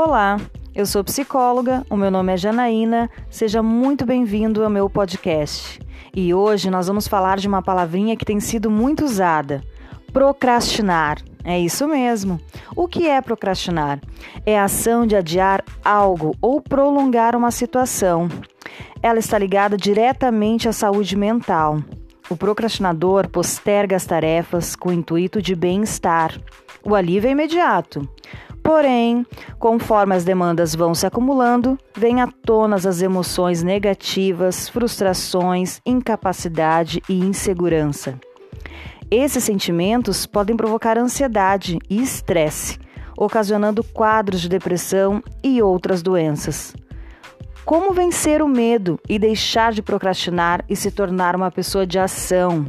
Olá, eu sou psicóloga, o meu nome é Janaína, seja muito bem-vindo ao meu podcast. E hoje nós vamos falar de uma palavrinha que tem sido muito usada: procrastinar. É isso mesmo. O que é procrastinar? É a ação de adiar algo ou prolongar uma situação. Ela está ligada diretamente à saúde mental. O procrastinador posterga as tarefas com o intuito de bem-estar. O alívio é imediato. Porém, conforme as demandas vão se acumulando, vêm à tona as emoções negativas, frustrações, incapacidade e insegurança. Esses sentimentos podem provocar ansiedade e estresse, ocasionando quadros de depressão e outras doenças. Como vencer o medo e deixar de procrastinar e se tornar uma pessoa de ação?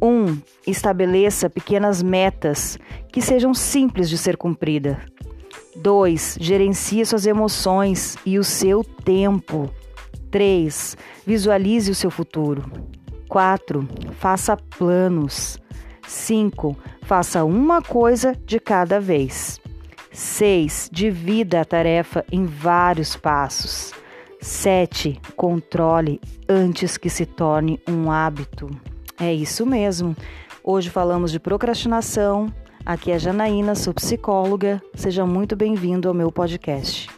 1. Um, estabeleça pequenas metas que sejam simples de ser cumprida. 2. Gerencie suas emoções e o seu tempo. 3. Visualize o seu futuro. 4. Faça planos. 5. Faça uma coisa de cada vez. 6. Divida a tarefa em vários passos. 7. Controle antes que se torne um hábito. É isso mesmo. Hoje falamos de procrastinação. Aqui é Janaína, sou psicóloga. Seja muito bem-vindo ao meu podcast.